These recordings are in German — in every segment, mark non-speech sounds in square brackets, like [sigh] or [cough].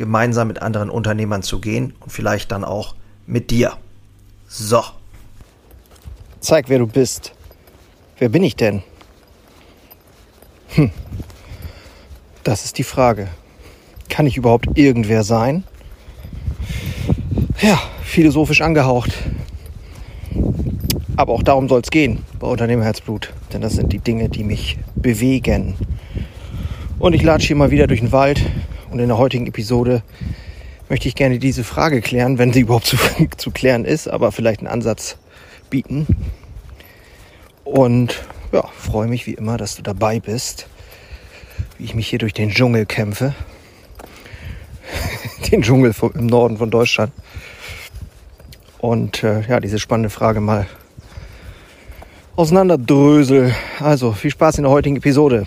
gemeinsam mit anderen Unternehmern zu gehen und vielleicht dann auch mit dir. So. Zeig, wer du bist. Wer bin ich denn? Hm. Das ist die Frage. Kann ich überhaupt irgendwer sein? Ja, philosophisch angehaucht. Aber auch darum soll es gehen bei Unternehmerherzblut. Denn das sind die Dinge, die mich bewegen. Und ich latsche hier mal wieder durch den Wald und in der heutigen Episode möchte ich gerne diese Frage klären, wenn sie überhaupt zu, [laughs] zu klären ist, aber vielleicht einen Ansatz bieten. Und ja, freue mich wie immer, dass du dabei bist, wie ich mich hier durch den Dschungel kämpfe. [laughs] den Dschungel im Norden von Deutschland. Und äh, ja, diese spannende Frage mal auseinanderdrösel. Also viel Spaß in der heutigen Episode.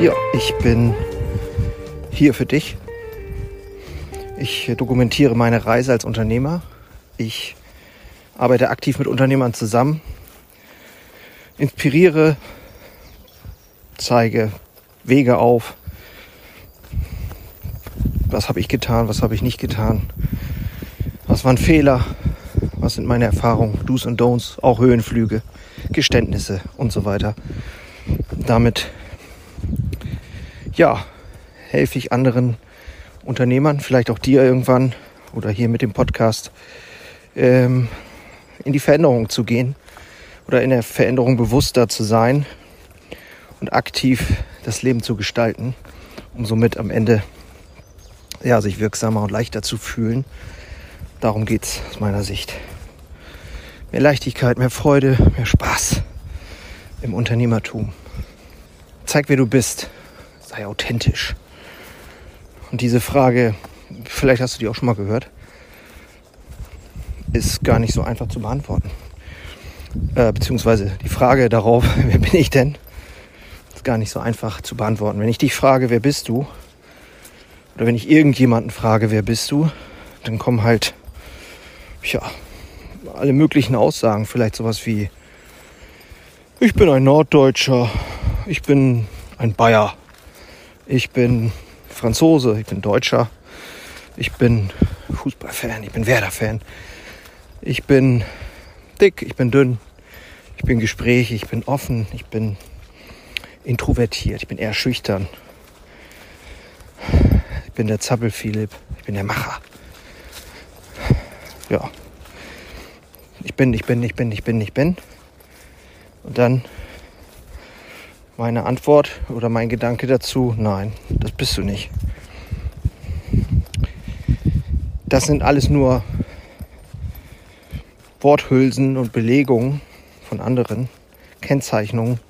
Ja, ich bin hier für dich. Ich dokumentiere meine Reise als Unternehmer. Ich arbeite aktiv mit Unternehmern zusammen, inspiriere, zeige Wege auf. Was habe ich getan, was habe ich nicht getan? Was waren Fehler? Was sind meine Erfahrungen, Do's und Don'ts, auch Höhenflüge, Geständnisse und so weiter. Damit ja, helfe ich anderen Unternehmern, vielleicht auch dir irgendwann oder hier mit dem Podcast, ähm, in die Veränderung zu gehen oder in der Veränderung bewusster zu sein und aktiv das Leben zu gestalten, um somit am Ende ja, sich wirksamer und leichter zu fühlen. Darum geht es aus meiner Sicht. Mehr Leichtigkeit, mehr Freude, mehr Spaß im Unternehmertum. Zeig, wer du bist sei authentisch. Und diese Frage, vielleicht hast du die auch schon mal gehört, ist gar nicht so einfach zu beantworten. Äh, beziehungsweise die Frage darauf, [laughs] wer bin ich denn, ist gar nicht so einfach zu beantworten. Wenn ich dich frage, wer bist du, oder wenn ich irgendjemanden frage, wer bist du, dann kommen halt, ja, alle möglichen Aussagen. Vielleicht sowas wie, ich bin ein Norddeutscher, ich bin ein Bayer, ich bin Franzose, ich bin Deutscher, ich bin Fußballfan, ich bin Werder-Fan, ich bin dick, ich bin dünn, ich bin gesprächig, ich bin offen, ich bin introvertiert, ich bin eher schüchtern. Ich bin der Zappel-Philipp, ich bin der Macher. Ja. Ich bin, ich bin, ich bin, ich bin, ich bin. Und dann meine Antwort oder mein Gedanke dazu, nein, das bist du nicht. Das sind alles nur Worthülsen und Belegungen von anderen, Kennzeichnungen,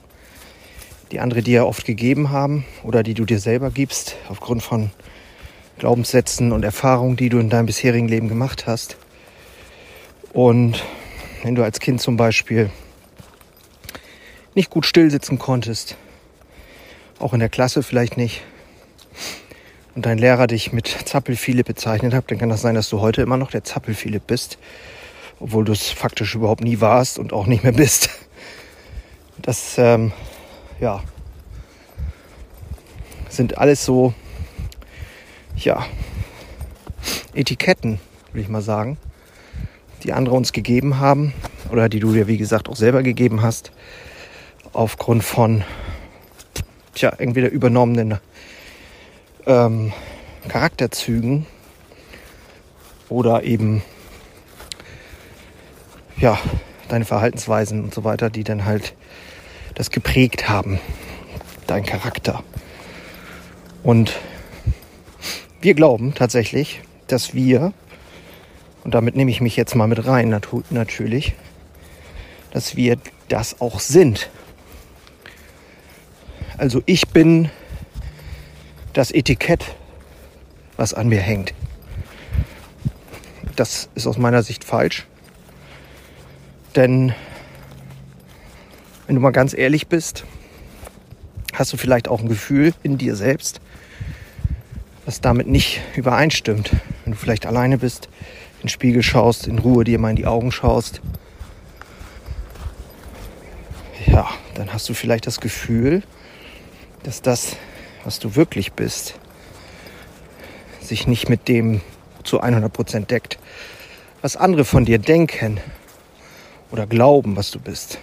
die andere dir oft gegeben haben oder die du dir selber gibst aufgrund von Glaubenssätzen und Erfahrungen, die du in deinem bisherigen Leben gemacht hast. Und wenn du als Kind zum Beispiel nicht gut stillsitzen konntest, auch in der Klasse vielleicht nicht, und dein Lehrer dich mit Zappel-Philipp bezeichnet hat, dann kann das sein, dass du heute immer noch der Zappel-Philipp bist, obwohl du es faktisch überhaupt nie warst und auch nicht mehr bist. Das, ähm, ja, sind alles so, ja, Etiketten, würde ich mal sagen, die andere uns gegeben haben oder die du dir, wie gesagt, auch selber gegeben hast, aufgrund von tja, entweder übernommenen ähm, Charakterzügen oder eben ja deine Verhaltensweisen und so weiter, die dann halt das geprägt haben, dein Charakter. Und wir glauben tatsächlich, dass wir, und damit nehme ich mich jetzt mal mit rein natürlich, dass wir das auch sind. Also ich bin das Etikett, was an mir hängt. Das ist aus meiner Sicht falsch. Denn wenn du mal ganz ehrlich bist, hast du vielleicht auch ein Gefühl in dir selbst, was damit nicht übereinstimmt. Wenn du vielleicht alleine bist, in den Spiegel schaust, in Ruhe dir mal in die Augen schaust, ja, dann hast du vielleicht das Gefühl, dass das, was du wirklich bist, sich nicht mit dem zu 100% deckt, was andere von dir denken oder glauben, was du bist.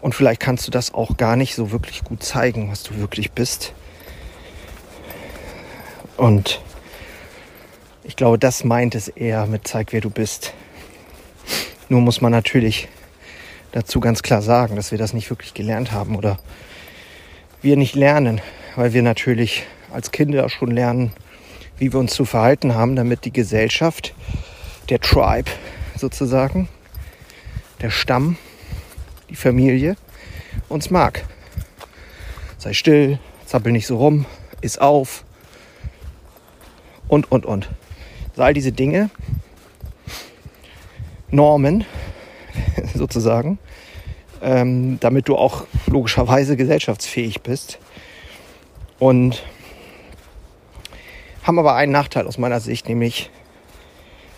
Und vielleicht kannst du das auch gar nicht so wirklich gut zeigen, was du wirklich bist. Und ich glaube, das meint es eher mit zeig, wer du bist. Nur muss man natürlich dazu ganz klar sagen, dass wir das nicht wirklich gelernt haben oder wir nicht lernen, weil wir natürlich als Kinder schon lernen, wie wir uns zu verhalten haben, damit die Gesellschaft, der Tribe sozusagen, der Stamm, die Familie uns mag. Sei still, zappel nicht so rum, iss auf und, und, und. All diese Dinge, Normen, [laughs] sozusagen, ähm, damit du auch logischerweise gesellschaftsfähig bist. Und haben aber einen Nachteil aus meiner Sicht, nämlich,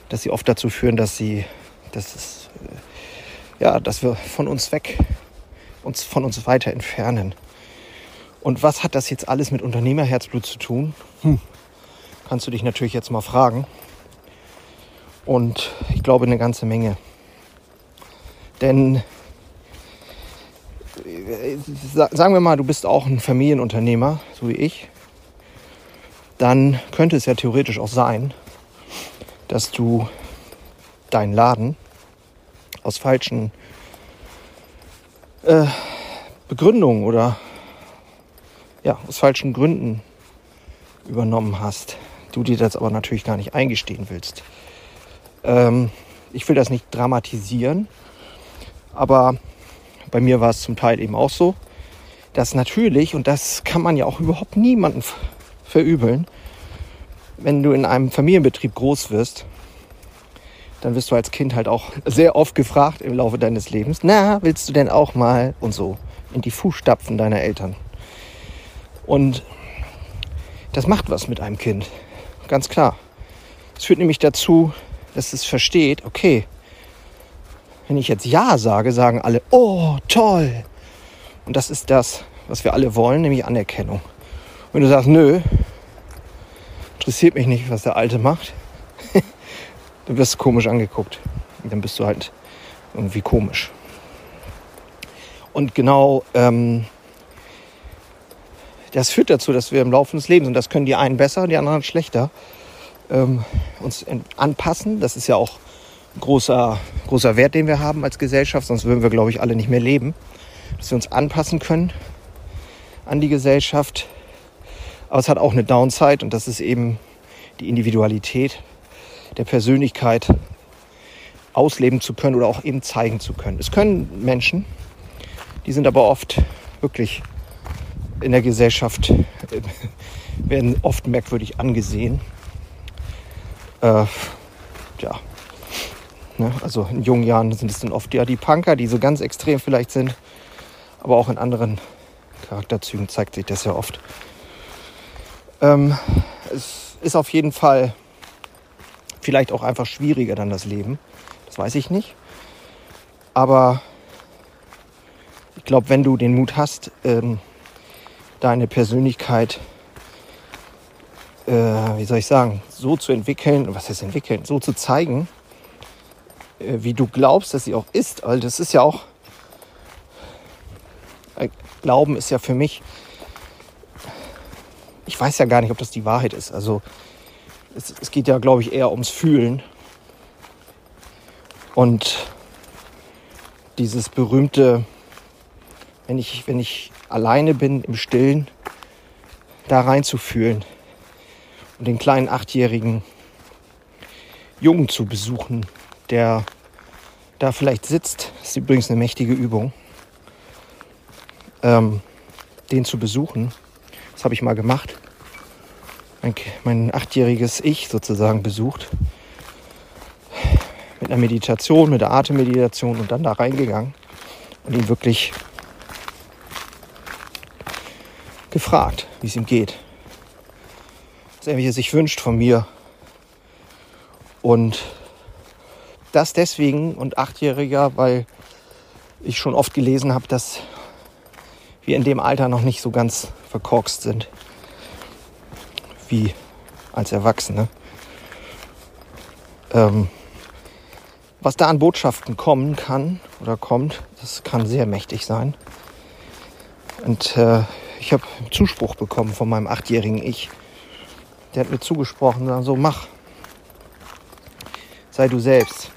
dass sie oft dazu führen, dass sie, dass es, äh, ja, dass wir von uns weg, uns von uns weiter entfernen. Und was hat das jetzt alles mit Unternehmerherzblut zu tun? Hm. Kannst du dich natürlich jetzt mal fragen. Und ich glaube eine ganze Menge. Denn sagen wir mal, du bist auch ein Familienunternehmer, so wie ich, dann könnte es ja theoretisch auch sein, dass du deinen Laden aus falschen äh, Begründungen oder ja, aus falschen Gründen übernommen hast. Du dir das aber natürlich gar nicht eingestehen willst. Ähm, ich will das nicht dramatisieren, aber bei mir war es zum Teil eben auch so, dass natürlich, und das kann man ja auch überhaupt niemandem verübeln, wenn du in einem Familienbetrieb groß wirst, dann wirst du als Kind halt auch [laughs] sehr oft gefragt im Laufe deines Lebens, na, willst du denn auch mal und so in die Fußstapfen deiner Eltern. Und das macht was mit einem Kind, ganz klar. Es führt nämlich dazu, dass es versteht, okay, wenn ich jetzt Ja sage, sagen alle, oh, toll. Und das ist das, was wir alle wollen, nämlich Anerkennung. Und wenn du sagst, nö, interessiert mich nicht, was der Alte macht, [laughs] dann wirst du komisch angeguckt. Und dann bist du halt irgendwie komisch. Und genau ähm, das führt dazu, dass wir im Laufe des Lebens, und das können die einen besser, die anderen schlechter, ähm, uns anpassen. Das ist ja auch großer, großer Wert, den wir haben als Gesellschaft, sonst würden wir, glaube ich, alle nicht mehr leben. Dass wir uns anpassen können an die Gesellschaft. Aber es hat auch eine Downside und das ist eben die Individualität der Persönlichkeit ausleben zu können oder auch eben zeigen zu können. Es können Menschen, die sind aber oft wirklich in der Gesellschaft, äh, [laughs] werden oft merkwürdig angesehen. Äh, ja, Ne? Also in jungen Jahren sind es dann oft ja die Punker, die so ganz extrem vielleicht sind. Aber auch in anderen Charakterzügen zeigt sich das ja oft. Ähm, es ist auf jeden Fall vielleicht auch einfach schwieriger dann das Leben. Das weiß ich nicht. Aber ich glaube, wenn du den Mut hast, ähm, deine Persönlichkeit, äh, wie soll ich sagen, so zu entwickeln, was heißt entwickeln, so zu zeigen, wie du glaubst, dass sie auch ist. Weil das ist ja auch. Glauben ist ja für mich ich weiß ja gar nicht, ob das die Wahrheit ist. Also es, es geht ja, glaube ich, eher ums Fühlen. Und dieses berühmte, wenn ich, wenn ich alleine bin im Stillen, da reinzufühlen und den kleinen achtjährigen Jungen zu besuchen, der da vielleicht sitzt. Ist übrigens eine mächtige Übung. Ähm, den zu besuchen, das habe ich mal gemacht. Mein, mein achtjähriges Ich sozusagen besucht. Mit einer Meditation, mit der Atemmeditation und dann da reingegangen und ihn wirklich gefragt, wie es ihm geht. Was er sich wünscht von mir. Und das deswegen und achtjähriger, weil ich schon oft gelesen habe, dass wir in dem Alter noch nicht so ganz verkorkst sind wie als Erwachsene. Ähm, was da an Botschaften kommen kann oder kommt, das kann sehr mächtig sein. Und äh, ich habe Zuspruch bekommen von meinem achtjährigen Ich. Der hat mir zugesprochen, so also mach, sei du selbst.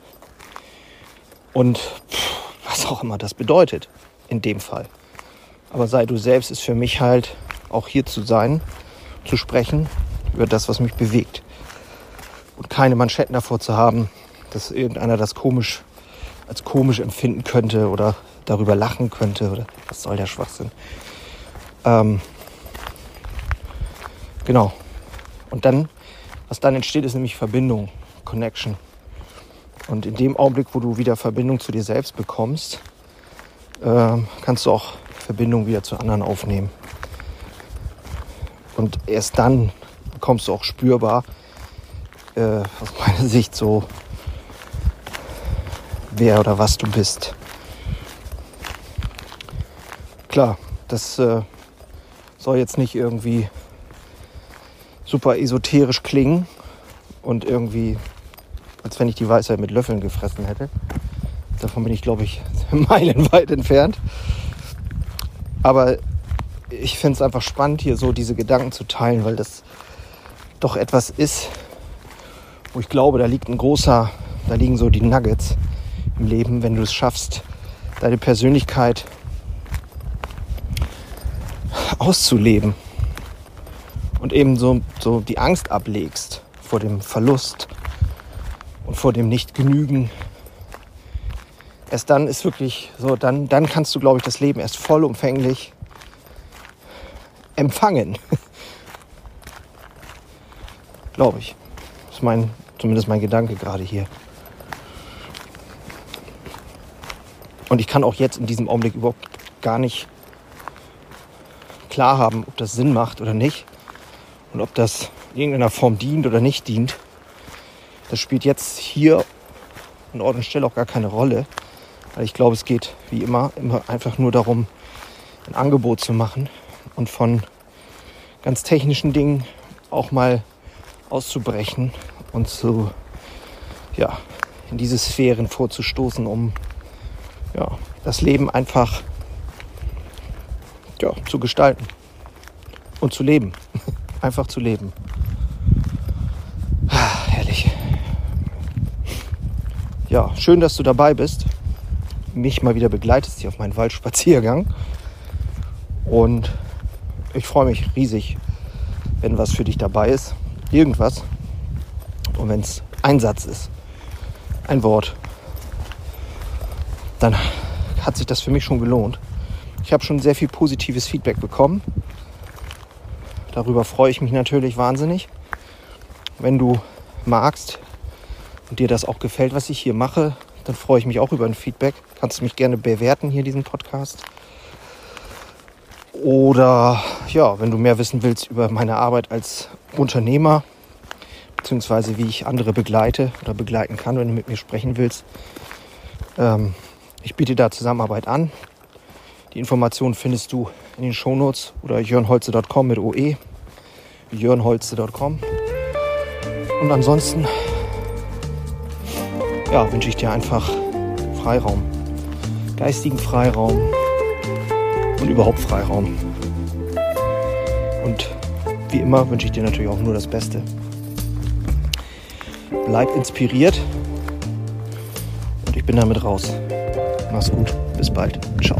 Und was auch immer das bedeutet in dem Fall. Aber sei du selbst ist für mich halt auch hier zu sein, zu sprechen über das, was mich bewegt. Und keine Manschetten davor zu haben, dass irgendeiner das komisch als komisch empfinden könnte oder darüber lachen könnte oder was soll der Schwachsinn. Ähm, genau. Und dann, was dann entsteht, ist nämlich Verbindung, Connection. Und in dem Augenblick, wo du wieder Verbindung zu dir selbst bekommst, äh, kannst du auch Verbindung wieder zu anderen aufnehmen. Und erst dann bekommst du auch spürbar, äh, aus meiner [laughs] Sicht, so wer oder was du bist. Klar, das äh, soll jetzt nicht irgendwie super esoterisch klingen und irgendwie, als wenn ich die Weisheit mit Löffeln gefressen hätte. Davon bin ich, glaube ich, [laughs] meilenweit entfernt. Aber ich finde es einfach spannend, hier so diese Gedanken zu teilen, weil das doch etwas ist, wo ich glaube, da liegt ein großer, da liegen so die Nuggets im Leben, wenn du es schaffst, deine Persönlichkeit auszuleben und eben so, so die Angst ablegst vor dem Verlust und vor dem Nicht-Genügen. Erst dann ist wirklich so, dann, dann kannst du, glaube ich, das Leben erst vollumfänglich empfangen. [laughs] glaube ich. Das ist mein, zumindest mein Gedanke gerade hier. Und ich kann auch jetzt in diesem Augenblick überhaupt gar nicht klar haben, ob das Sinn macht oder nicht. Und ob das in irgendeiner Form dient oder nicht dient. Das spielt jetzt hier an Ort und Stelle auch gar keine Rolle. Weil ich glaube, es geht wie immer, immer einfach nur darum, ein Angebot zu machen und von ganz technischen Dingen auch mal auszubrechen und zu, ja, in diese Sphären vorzustoßen, um ja, das Leben einfach ja, zu gestalten und zu leben. [laughs] Einfach zu leben. Ja, schön, dass du dabei bist. Mich mal wieder begleitest hier auf meinen Waldspaziergang. Und ich freue mich riesig, wenn was für dich dabei ist. Irgendwas. Und wenn es ein Satz ist, ein Wort, dann hat sich das für mich schon gelohnt. Ich habe schon sehr viel positives Feedback bekommen. Darüber freue ich mich natürlich wahnsinnig. Wenn du magst und dir das auch gefällt, was ich hier mache, dann freue ich mich auch über ein Feedback. Kannst du mich gerne bewerten hier diesen Podcast. Oder ja, wenn du mehr wissen willst über meine Arbeit als Unternehmer, beziehungsweise wie ich andere begleite oder begleiten kann, wenn du mit mir sprechen willst. Ähm, ich biete da Zusammenarbeit an. Die Informationen findest du in den Shownotes oder jörnholze.com mit OE. jörnholze.com. Und ansonsten ja, wünsche ich dir einfach Freiraum. Geistigen Freiraum und überhaupt Freiraum. Und wie immer wünsche ich dir natürlich auch nur das Beste. Bleib inspiriert und ich bin damit raus. Mach's gut, bis bald. Ciao.